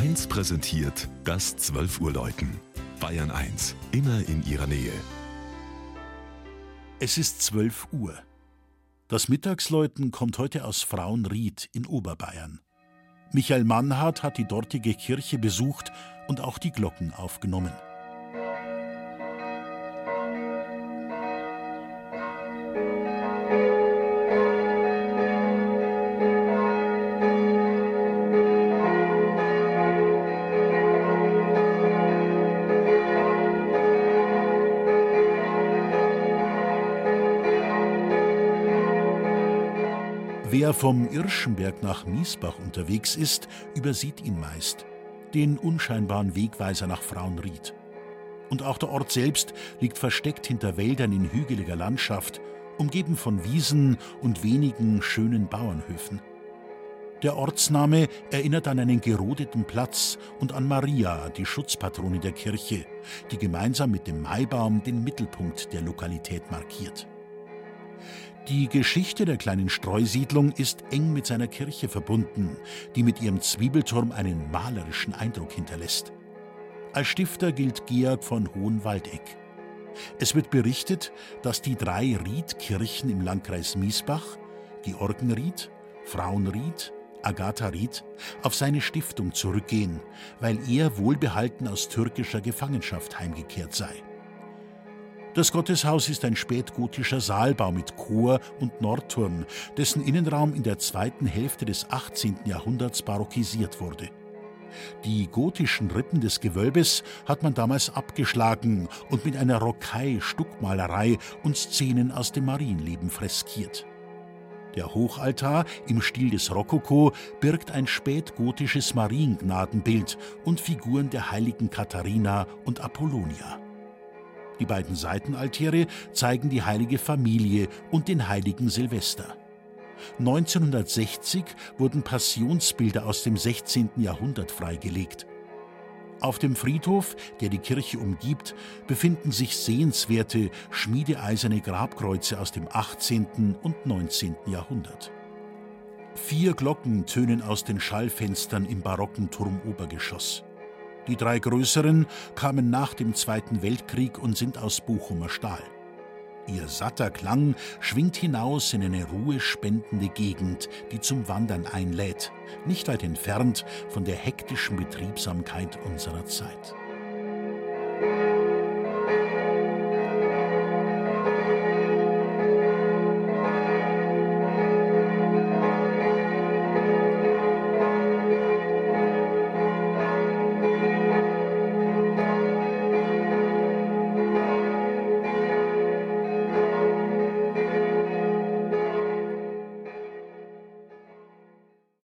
1 präsentiert das 12 Uhr Läuten. Bayern 1, immer in ihrer Nähe. Es ist 12 Uhr. Das Mittagsläuten kommt heute aus Frauenried in Oberbayern. Michael Mannhardt hat die dortige Kirche besucht und auch die Glocken aufgenommen. Wer vom Irschenberg nach Miesbach unterwegs ist, übersieht ihn meist, den unscheinbaren Wegweiser nach Frauenried. Und auch der Ort selbst liegt versteckt hinter Wäldern in hügeliger Landschaft, umgeben von Wiesen und wenigen schönen Bauernhöfen. Der Ortsname erinnert an einen gerodeten Platz und an Maria, die Schutzpatrone der Kirche, die gemeinsam mit dem Maibaum den Mittelpunkt der Lokalität markiert. Die Geschichte der kleinen Streusiedlung ist eng mit seiner Kirche verbunden, die mit ihrem Zwiebelturm einen malerischen Eindruck hinterlässt. Als Stifter gilt Georg von Hohenwaldeck. Es wird berichtet, dass die drei Riedkirchen im Landkreis Miesbach, Georgenried, Frauenried, Agatha-Ried, auf seine Stiftung zurückgehen, weil er wohlbehalten aus türkischer Gefangenschaft heimgekehrt sei. Das Gotteshaus ist ein spätgotischer Saalbau mit Chor und Nordturm, dessen Innenraum in der zweiten Hälfte des 18. Jahrhunderts barockisiert wurde. Die gotischen Rippen des Gewölbes hat man damals abgeschlagen und mit einer Rockei-Stuckmalerei und Szenen aus dem Marienleben freskiert. Der Hochaltar im Stil des Rokoko birgt ein spätgotisches Mariengnadenbild und Figuren der heiligen Katharina und Apollonia. Die beiden Seitenaltäre zeigen die heilige Familie und den heiligen Silvester. 1960 wurden Passionsbilder aus dem 16. Jahrhundert freigelegt. Auf dem Friedhof, der die Kirche umgibt, befinden sich sehenswerte, schmiedeeiserne Grabkreuze aus dem 18. und 19. Jahrhundert. Vier Glocken tönen aus den Schallfenstern im barocken Turmobergeschoss. Die drei größeren kamen nach dem Zweiten Weltkrieg und sind aus Bochumer Stahl. Ihr satter Klang schwingt hinaus in eine ruhespendende Gegend, die zum Wandern einlädt, nicht weit entfernt von der hektischen Betriebsamkeit unserer Zeit.